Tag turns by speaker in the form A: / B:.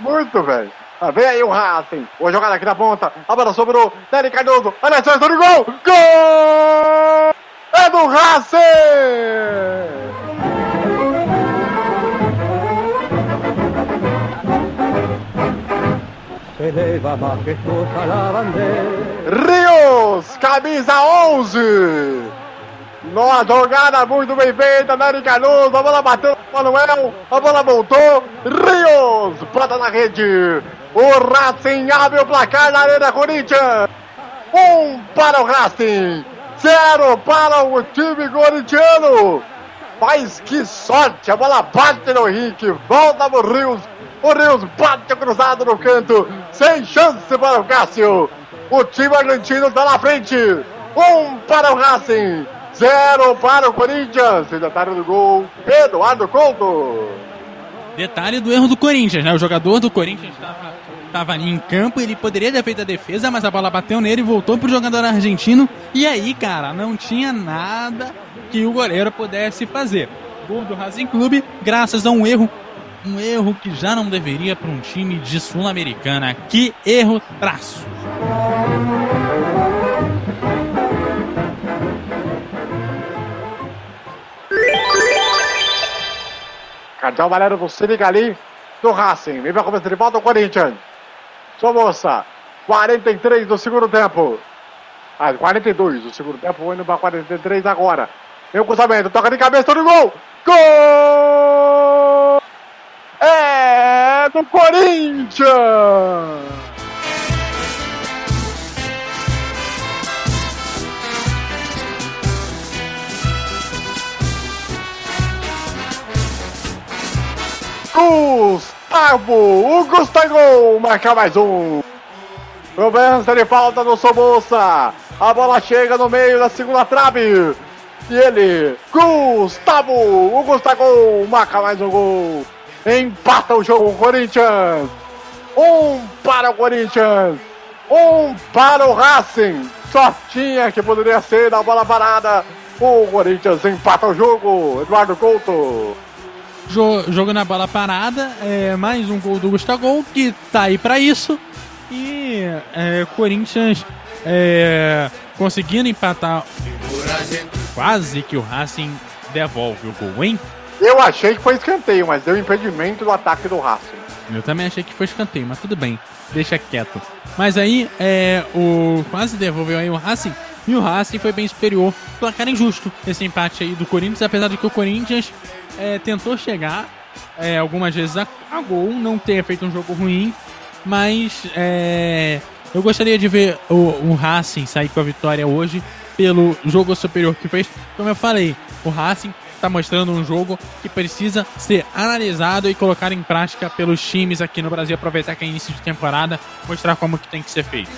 A: Muito, velho. Ah, vem aí o Racing. Boa jogada aqui na ponta. A bola sobrou. Dani Cardoso. Olha só, do gol. Gol! É do Racing! Rios, camisa 11. Nossa jogada muito bem feita, Nani Canoso, a bola bateu Manuel, a bola voltou, Rios, bota na rede, o Racing abre o placar na Arena Corinthians, um para o Racing, zero para o time corintiano, mas que sorte, a bola bate no Henrique, volta pro Rios, o Rios bate cruzado no canto, sem chance para o Cássio, o time argentino está na frente, um para o Racing, Zero para o Corinthians. Detalhe do gol, Eduardo Couto.
B: Detalhe do erro do Corinthians, né? O jogador do Corinthians estava ali em campo, ele poderia ter feito a defesa, mas a bola bateu nele e voltou pro jogador argentino. E aí, cara, não tinha nada que o goleiro pudesse fazer. Gol do Racing Clube, graças a um erro, um erro que já não deveria para um time de Sul-Americana. Que erro traço.
A: Cardeal Valero do Senigali do Racing. Vem pra começar de volta o Corinthians. Sua moça. 43 do segundo tempo. Ah, 42 do segundo tempo. Indo pra 43 agora. Vem o cruzamento. Toca de cabeça. Todo gol. Gol! É do Corinthians! Gustavo! O Gustavo marca mais um! Cobrança de falta do Somoça! A bola chega no meio da segunda trave! E ele, Gustavo! O Gustavo marca mais um gol! Empata o jogo o Corinthians! Um para o Corinthians! Um para o Racing! Só tinha que poderia ser a bola parada! O Corinthians empata o jogo! Eduardo Couto!
B: Jogo na bola parada, é, mais um gol do Gustavo, que tá aí para isso. E é, Corinthians é, conseguindo empatar. Quase que o Racing devolve o gol, hein?
A: Eu achei que foi escanteio, mas deu impedimento do ataque do Racing.
B: Eu também achei que foi escanteio, mas tudo bem, deixa quieto. Mas aí, é, o quase devolveu aí o Racing, e o Racing foi bem superior. Placar injusto esse empate aí do Corinthians, apesar de que o Corinthians é, tentou chegar é, algumas vezes a, a, gol, não ter feito um jogo ruim, mas é, eu gostaria de ver o, o Racing sair com a vitória hoje pelo jogo superior que fez. Como eu falei, o Racing está mostrando um jogo que precisa ser analisado e colocado em prática pelos times aqui no Brasil. Aproveitar que é início de temporada, mostrar como que tem que ser feito.